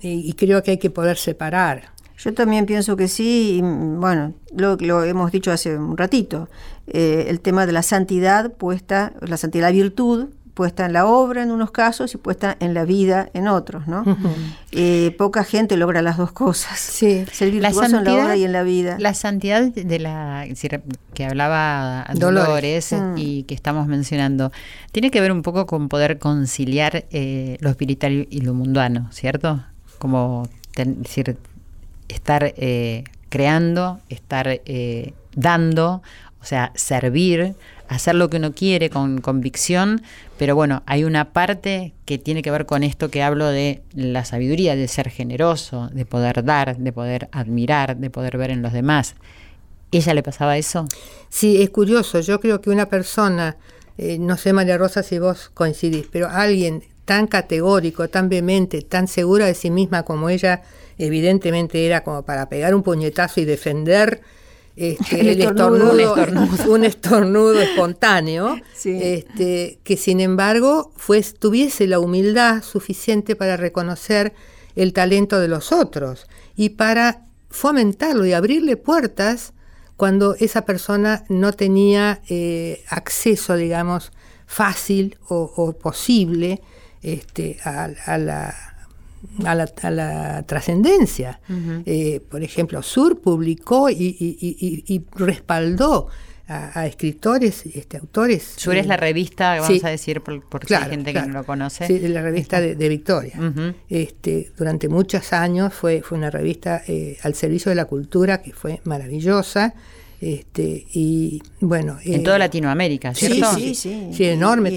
S5: Y, creo que hay que poder separar.
S4: Yo también pienso que sí, y, bueno, lo, lo, hemos dicho hace un ratito, eh, el tema de la santidad puesta, la santidad, la virtud puesta en la obra en unos casos y puesta en la vida en otros, ¿no? Uh -huh. eh, poca gente logra las dos cosas.
S5: Sí.
S4: Ser virtuoso la santidad, en la obra y en la vida.
S1: La santidad de la que hablaba Dolores, Dolores mm. y que estamos mencionando, tiene que ver un poco con poder conciliar eh, lo espiritual y lo mundano, ¿cierto? Como ten, decir, estar eh, creando, estar eh, dando, o sea, servir, hacer lo que uno quiere con convicción, pero bueno, hay una parte que tiene que ver con esto que hablo de la sabiduría, de ser generoso, de poder dar, de poder admirar, de poder ver en los demás. ¿Ella le pasaba eso?
S5: Sí, es curioso. Yo creo que una persona, eh, no sé María Rosa si vos coincidís, pero alguien tan categórico, tan vehemente, tan segura de sí misma como ella evidentemente era como para pegar un puñetazo y defender este, el, estornudo, un estornudo. espontáneo, este, que sin embargo fue, tuviese la humildad suficiente para reconocer el talento de los otros y para fomentarlo y abrirle puertas cuando esa persona no tenía eh, acceso, digamos, fácil o, posible este, a, la, a la, trascendencia. Eh, por ejemplo, Sur publicó y, respaldó a, escritores, este, autores.
S1: Sur es la eh, revista, vamos a decir, por, si hay gente que no lo conoce.
S5: Sí, la revista de, Victoria. este, durante muchos años fue, fue una revista eh, al servicio de la cultura que fue maravillosa. Este, y bueno.
S1: En toda eh, Latinoamérica, ¿cierto?
S4: Sí, sí,
S5: sí. enorme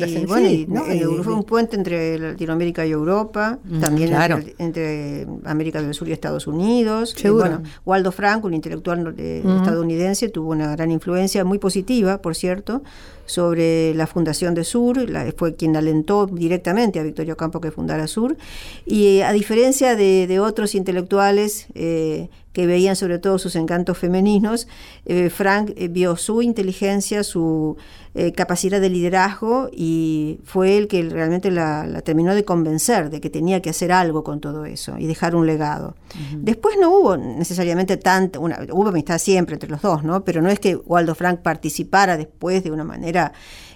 S4: fue un puente entre Latinoamérica y Europa, también entre, América del Sur y Estados Unidos. Eh, bueno, Waldo Franco, un intelectual estadounidense, tuvo una gran influencia, muy positiva, por cierto, sobre la fundación de Sur, fue quien alentó directamente a Victorio Campo que fundara Sur, y a diferencia de, otros intelectuales eh, que veían sobre todo sus encantos femeninos, eh, Frank eh, vio su inteligencia, su capacidad de liderazgo y fue él que realmente la, terminó de convencer de que tenía que hacer algo con todo eso y dejar un legado. Después no hubo necesariamente tanta, hubo amistad siempre entre los dos, ¿no? pero no es que Waldo Frank participara después de una manera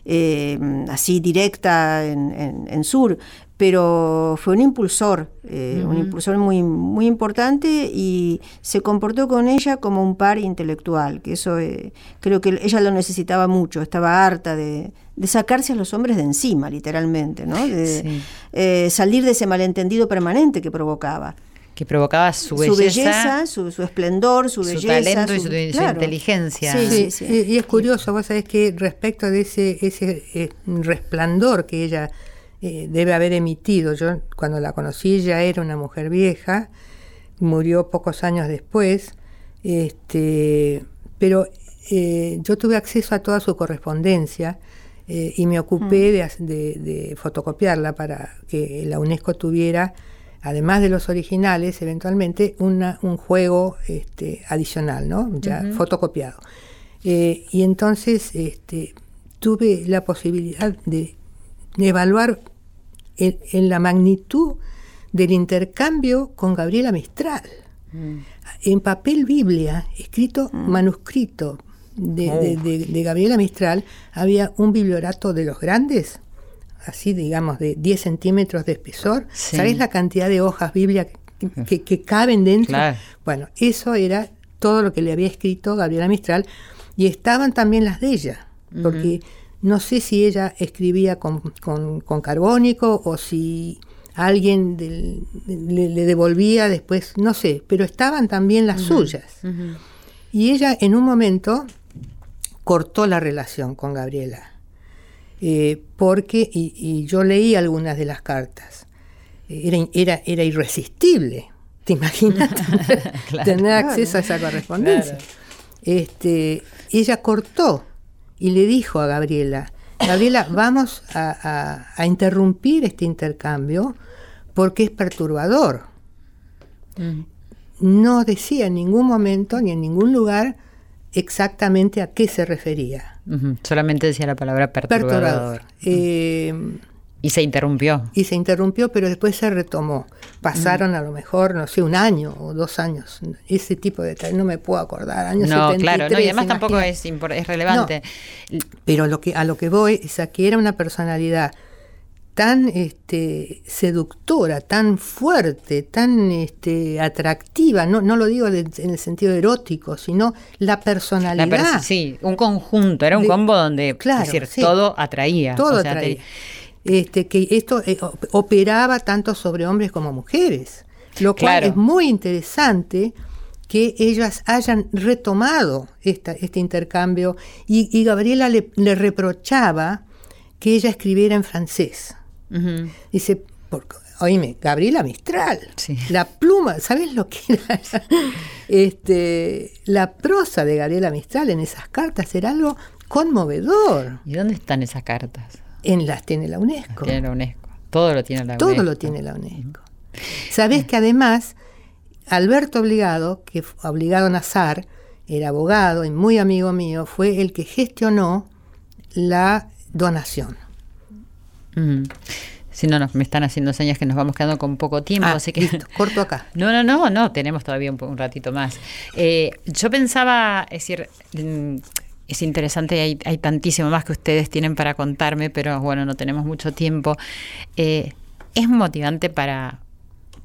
S4: eh, así directa en, Sur, pero fue un impulsor, eh, un impulsor muy, muy importante y se comportó con ella como un par intelectual, que eso eh, creo que ella lo necesitaba mucho, estaba harta de, sacarse a los hombres de encima, literalmente, ¿no? de salir de ese malentendido permanente que provocaba.
S1: Que provocaba su belleza,
S4: su, su, esplendor, su,
S1: su
S4: talento
S1: y su, inteligencia.
S5: Sí, sí, Y, es curioso, vos sabés que respecto de ese, ese eh, resplandor que ella eh, debe haber emitido, yo cuando la conocí ya era una mujer vieja, murió pocos años después, este, pero eh, yo tuve acceso a toda su correspondencia. y me ocupé mm. de, de fotocopiarla para que la UNESCO tuviera además de los originales, eventualmente una, un juego este, adicional, ¿no? ya fotocopiado. Eh, y entonces este, tuve la posibilidad de, evaluar en, la magnitud del intercambio con Gabriela Mistral. Mm. En papel Biblia, escrito mm. manuscrito de, de, de, Gabriela Mistral, había un bibliorato de los grandes así, digamos, de 10 centímetros de espesor. ¿Sabés la cantidad de hojas Biblia que, caben dentro? Bueno, eso era todo lo que le había escrito Gabriela Mistral y estaban también las de ella, porque no sé si ella escribía con, carbónico o si alguien le, devolvía después, no sé, pero estaban también las suyas. Y ella en un momento cortó la relación con Gabriela eh, porque, y, yo leí algunas de las cartas, era, era, era irresistible, ¿te imaginas tener, acceso a esa correspondencia? Este, ella cortó y le dijo a Gabriela, Gabriela, vamos a, interrumpir este intercambio porque es perturbador. Mm. No decía en ningún momento ni en ningún lugar exactamente a qué se refería.
S1: Solamente decía la palabra perturbador.
S5: Eh,
S1: y se interrumpió.
S5: Y se interrumpió, pero después se retomó. Pasaron a lo mejor, no sé, un año o dos años. Ese tipo de detalles, no me puedo acordar. Años
S1: no, claro, no, y además tampoco es, es relevante.
S5: pero lo que, a lo que voy es a que era una personalidad tan este, seductora, tan fuerte, tan este, atractiva, no, no lo digo en el sentido erótico, sino la personalidad.
S1: sí, un conjunto, era un combo donde decir, todo atraía.
S5: Todo atraía. Este, que esto eh, operaba tanto sobre hombres como mujeres, lo cual es muy interesante que ellas hayan retomado esta, este intercambio y, Gabriela le, le reprochaba que ella escribiera en francés. Dice, oíme, Gabriela Mistral, la pluma, ¿sabes lo que era? este, la prosa de Gabriela Mistral en esas cartas era algo conmovedor.
S1: ¿Y dónde están esas cartas?
S5: En las tiene la UNESCO.
S1: Tiene la UNESCO. Todo lo tiene la
S5: Todo
S1: UNESCO.
S5: lo tiene la UNESCO. Sabés que además Alberto Obligado, que fue Obligado Nazar, era abogado y muy amigo mío, fue el que gestionó la donación.
S1: Mm. Si no, nos, me están haciendo señas que nos vamos quedando con poco tiempo,
S5: Ah,
S1: así que...
S5: listo, corto acá.
S1: No, no, no, no, tenemos todavía un ratito más. Eh, yo pensaba, es decir, mm, es interesante, hay, hay tantísimo más que ustedes tienen para contarme, pero bueno, no tenemos mucho tiempo. Eh, ¿Es motivante para,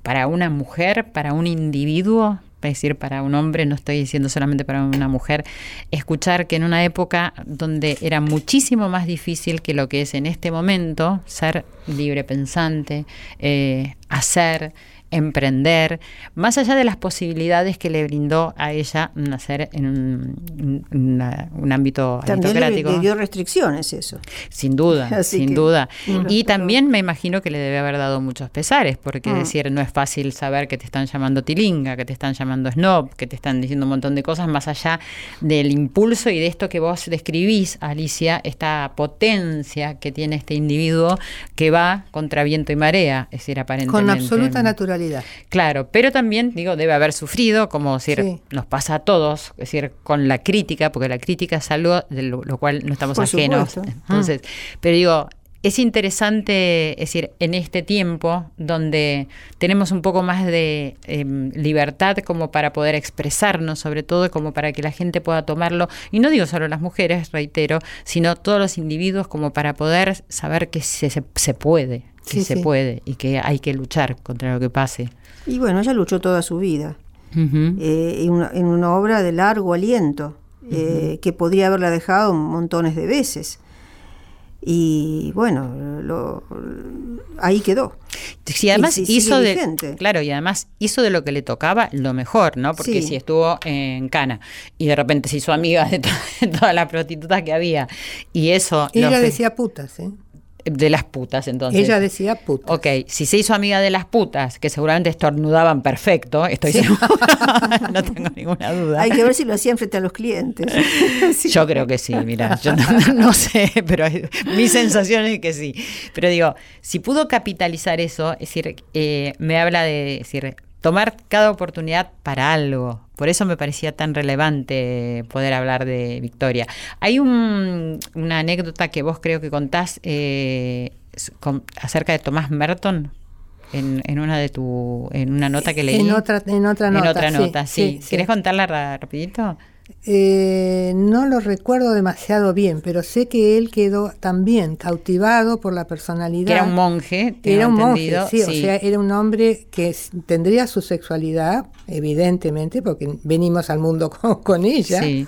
S1: para una mujer, para un individuo? Es decir, para un hombre, no estoy diciendo solamente para una mujer, escuchar que en una época donde era muchísimo más difícil que lo que es en este momento, ser libre pensante, eh, hacer, emprender, más allá de las posibilidades que le brindó a ella nacer en un, un- una- un ámbito
S4: También le,
S1: aristocrático.
S4: le dio restricciones eso.
S1: Sin duda,
S4: Así
S1: sin
S4: que,
S1: duda.
S4: bueno,
S1: Y
S4: pero-
S1: también me imagino que le debe haber dado muchos pesares, porque
S4: Mm.
S1: decir, no es fácil saber que te están llamando tilinga, que te están llamando snob, que te están diciendo un montón de cosas más allá del impulso y de esto que vos describís, Alicia, esta potencia que tiene este individuo que va contra viento y marea, es decir, aparentemente.
S5: Con absoluta
S1: Claro, pero también, digo, debe haber sufrido, como decir,
S5: Sí.
S1: nos pasa a todos, es decir, con la crítica, porque la crítica es algo de lo, lo cual no estamos
S4: Por
S1: ajenos.
S4: supuesto.
S1: Entonces, pero digo, es interesante, es decir, en este tiempo donde tenemos un poco más de em, libertad como para poder expresarnos, sobre todo como para que la gente pueda tomarlo, y no digo solo las mujeres, reitero, sino todos los individuos como para poder saber que se, se, se puede, que
S5: Sí,
S1: se
S5: sí.
S1: puede y que hay que luchar contra lo que pase.
S4: Y bueno, ella luchó toda su vida eh, en, una, en una obra de largo aliento, eh, que podría haberla dejado montones de veces. Y bueno, lo- ahí quedó.
S1: Sí, además
S4: Y
S1: hizo de
S4: vigente.
S1: claro y además hizo de lo que le tocaba lo mejor, ¿no? Porque
S4: Sí.
S1: si estuvo en Cana y de repente se hizo amiga de, to- de todas las prostitutas que había y eso
S5: Ella decía putas, ¿eh?
S1: De las putas entonces.
S5: Ella decía putas.
S1: Ok, si se hizo amiga de las putas, que seguramente estornudaban perfecto, estoy
S5: Sí.
S1: segura, no tengo ninguna duda.
S4: Hay que ver si lo hacían frente a los clientes. Sí.
S1: Yo creo que sí, mira, yo no, no sé, pero mi sensación es que sí. Pero digo, si pudo capitalizar eso, es decir, eh, me habla de decir, tomar cada oportunidad para algo. Por eso me parecía tan relevante poder hablar de Victoria. Hay un- una anécdota que vos creo que contás eh, con- acerca de Tomás Merton en, en una de tu en una nota que leí.
S5: En otra, en otra
S1: En
S5: nota.
S1: otra
S5: sí,
S1: nota, sí.
S5: sí,
S1: ¿Querés
S5: sí.
S1: contarla ra- rapidito?
S5: Eh, no lo recuerdo demasiado bien, pero sé que él quedó también cautivado por la personalidad.
S1: Que era un monje,
S5: Era un monje, sí, o sea, era un hombre que tendría su sexualidad, evidentemente, porque venimos al mundo con, con ella,
S1: Sí.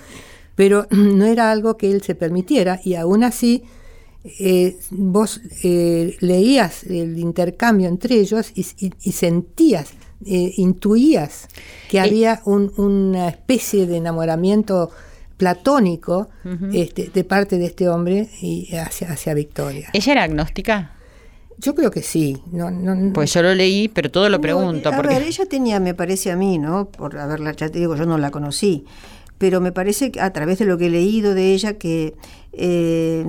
S5: pero no era algo que él se permitiera y aún así eh, vos eh, leías el intercambio entre ellos y, y- y sentías, eh, intuías que
S1: Eh,
S5: había un- una especie de enamoramiento platónico este, de parte de este hombre y hacia, hacia Victoria.
S1: ¿Ella era agnóstica?
S5: Yo creo que sí. No, no,
S1: Pues yo lo leí, pero todo lo
S4: No,
S1: pregunto.
S4: a
S1: porque
S4: ver, ella tenía, me parece a mí, ¿no? Por haberla, ya te digo, yo no la conocí, pero me parece que a través de lo que he leído de ella que eh,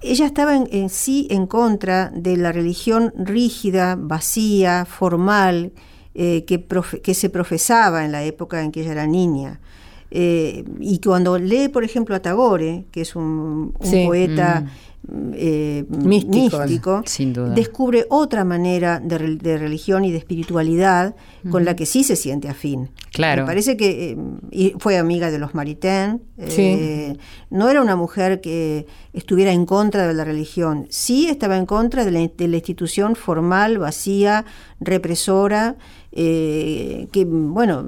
S4: ella estaba en, en sí en contra de la religión rígida, vacía, formal, eh, que, profe- que se profesaba en la época en que ella era niña. Eh, y cuando lee, por ejemplo, a Tagore, que es un, un
S5: Sí.
S4: poeta eh,
S5: Místico.
S4: místico,
S1: Sin duda.
S4: descubre otra manera de, rel- de religión y de espiritualidad con la que sí se siente afín.
S1: Claro.
S4: Me parece que eh, y fue amiga de los Maritain. eh, no era una mujer que estuviera en contra de la religión. Sí estaba en contra de la, de la institución formal, vacía, represora, eh, que, bueno,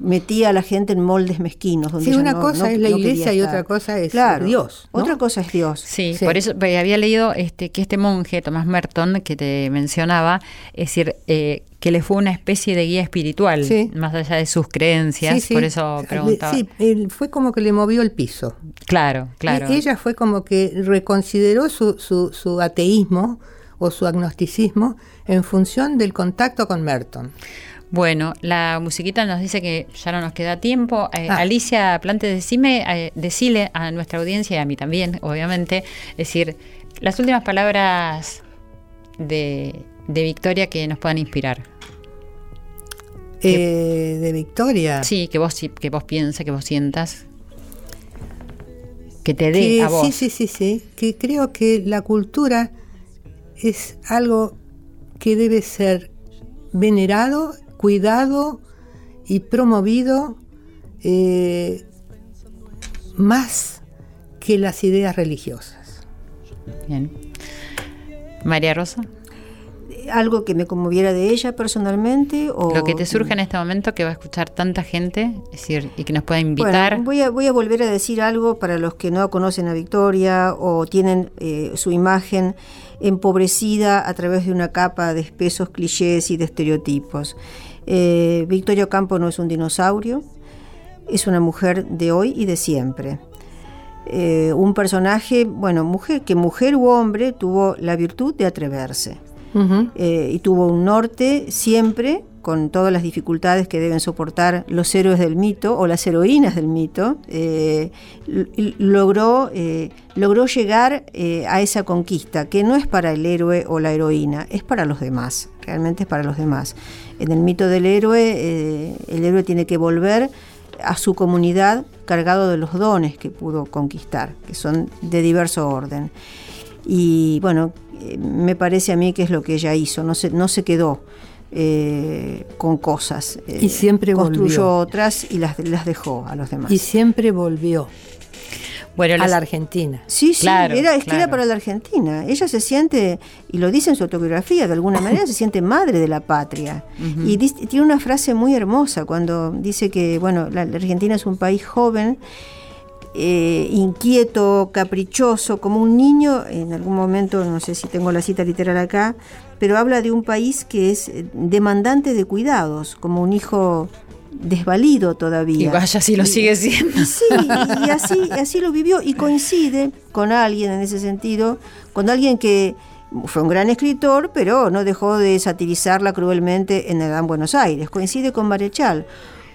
S4: metía a la gente en moldes mezquinos. Donde
S5: Sí, una
S4: no-
S5: cosa
S4: no-
S5: es la
S4: no
S5: iglesia y otra cosa es
S4: Claro,
S5: Dios, ¿no?
S4: Otra cosa es Dios.
S1: Sí,
S5: Sí.
S1: por eso había leído este que este monje, Tomás Merton, que te mencionaba, es decir, eh, que le fue una especie de guía espiritual,
S5: Sí.
S1: más allá de sus creencias,
S5: Sí, sí.
S1: por eso preguntaba.
S5: Sí, él fue como que le movió el piso.
S1: Claro, claro.
S5: Ella fue como que reconsideró su, su, su ateísmo o su agnosticismo en función del contacto con Merton.
S1: Bueno, la musiquita nos dice que ya no nos queda tiempo. Eh,
S5: Ah.
S1: Alicia Plante, decime, eh, decile a nuestra audiencia y a mí también, obviamente, es decir, las últimas palabras de, de Victoria que nos puedan inspirar.
S5: Eh, de Victoria.
S1: Sí, que vos, que vos pienses, que vos sientas. Que te dé a vos.
S5: Sí, sí, sí, sí. Que creo que la cultura es algo que debe ser venerado, cuidado y promovido eh, más que las ideas religiosas.
S1: Bien. María Rosa
S4: algo que me conmoviera de ella personalmente o
S1: lo que te surge en este momento que va a escuchar tanta gente decir y que nos pueda invitar.
S4: voy a voy a volver a decir algo para los que no conocen a Victoria o tienen eh, su imagen empobrecida a través de una capa de espesos clichés y de estereotipos. Eh, Victoria Campo no es un dinosaurio es una mujer de hoy y de siempre. Eh, un personaje, bueno, mujer, que mujer u hombre tuvo la virtud de atreverse. Eh, y tuvo un norte siempre con todas las dificultades que deben soportar los héroes del mito o las heroínas del mito, eh, logró, eh, logró llegar a esa conquista, que no es para el héroe o la heroína, es para los demás, realmente es para los demás. En el mito del héroe, el héroe tiene que volver a su comunidad cargado de los dones que pudo conquistar, que son de diverso orden. Y bueno, me parece a mí que es lo que ella hizo, no se, no se quedó eh, con cosas.
S5: y eh, siempre
S4: construyó otras y las, las dejó a los demás.
S5: Y siempre volvió. Bueno, a la Argentina.
S4: Sí, sí, era, es que era para la Argentina. Ella se siente, y lo dice en su autobiografía, de alguna manera se siente madre de la patria. Y tiene una frase muy hermosa cuando dice que, bueno, la Argentina es un país joven eh, inquieto, caprichoso, como un niño, en algún momento, no sé si tengo la cita literal acá, pero habla de un país que es eh, demandante de cuidados, como un hijo desvalido todavía.
S1: Y vaya si lo sigue siendo.
S4: sí, y así, así lo vivió y coincide con alguien en ese sentido, con alguien que fue un gran escritor, pero no dejó de satirizarla cruelmente en Edad Buenos Aires. Coincide con Marechal,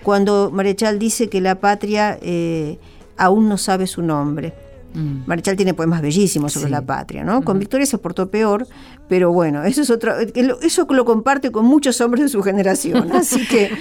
S4: cuando Marechal dice que la patria... Eh, aún no sabe su nombre. Mm. Marechal tiene poemas bellísimos sobre la patria, ¿no? Con Victoria se portó peor, pero bueno, eso es otro, eso lo comparte con muchos hombres de su generación, así que,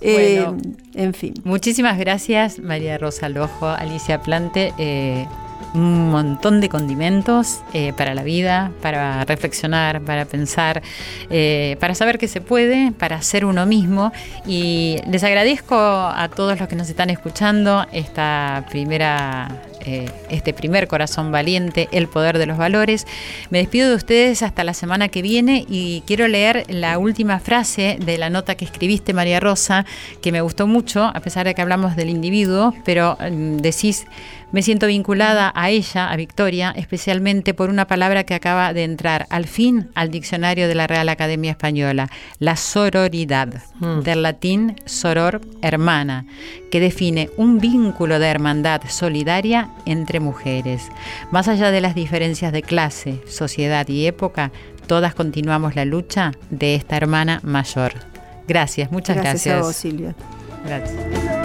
S4: eh, en fin.
S1: Muchísimas gracias, María Rosa Lojo, Alicia Plante. Eh, un montón de condimentos eh, para la vida, para reflexionar, para pensar, eh, para saber que se puede, para ser uno mismo. Y les agradezco a todos los que nos están escuchando esta primera eh, este primer corazón valiente, el poder de los valores. Me despido de ustedes hasta la semana que viene y quiero leer la última frase de la nota que escribiste, María Rosa, que me gustó mucho, a pesar de que hablamos del individuo, pero mm, decís, me siento vinculada a ella, a Victoria, especialmente por una palabra que acaba de entrar al fin al diccionario de la Real Academia Española, la sororidad, mm. del latín soror, hermana, que define un vínculo de hermandad solidaria entre mujeres. Más allá de las diferencias de clase, sociedad y época, todas continuamos la lucha de esta hermana mayor. Gracias, muchas gracias.
S4: Gracias a vos, Silvia. Gracias.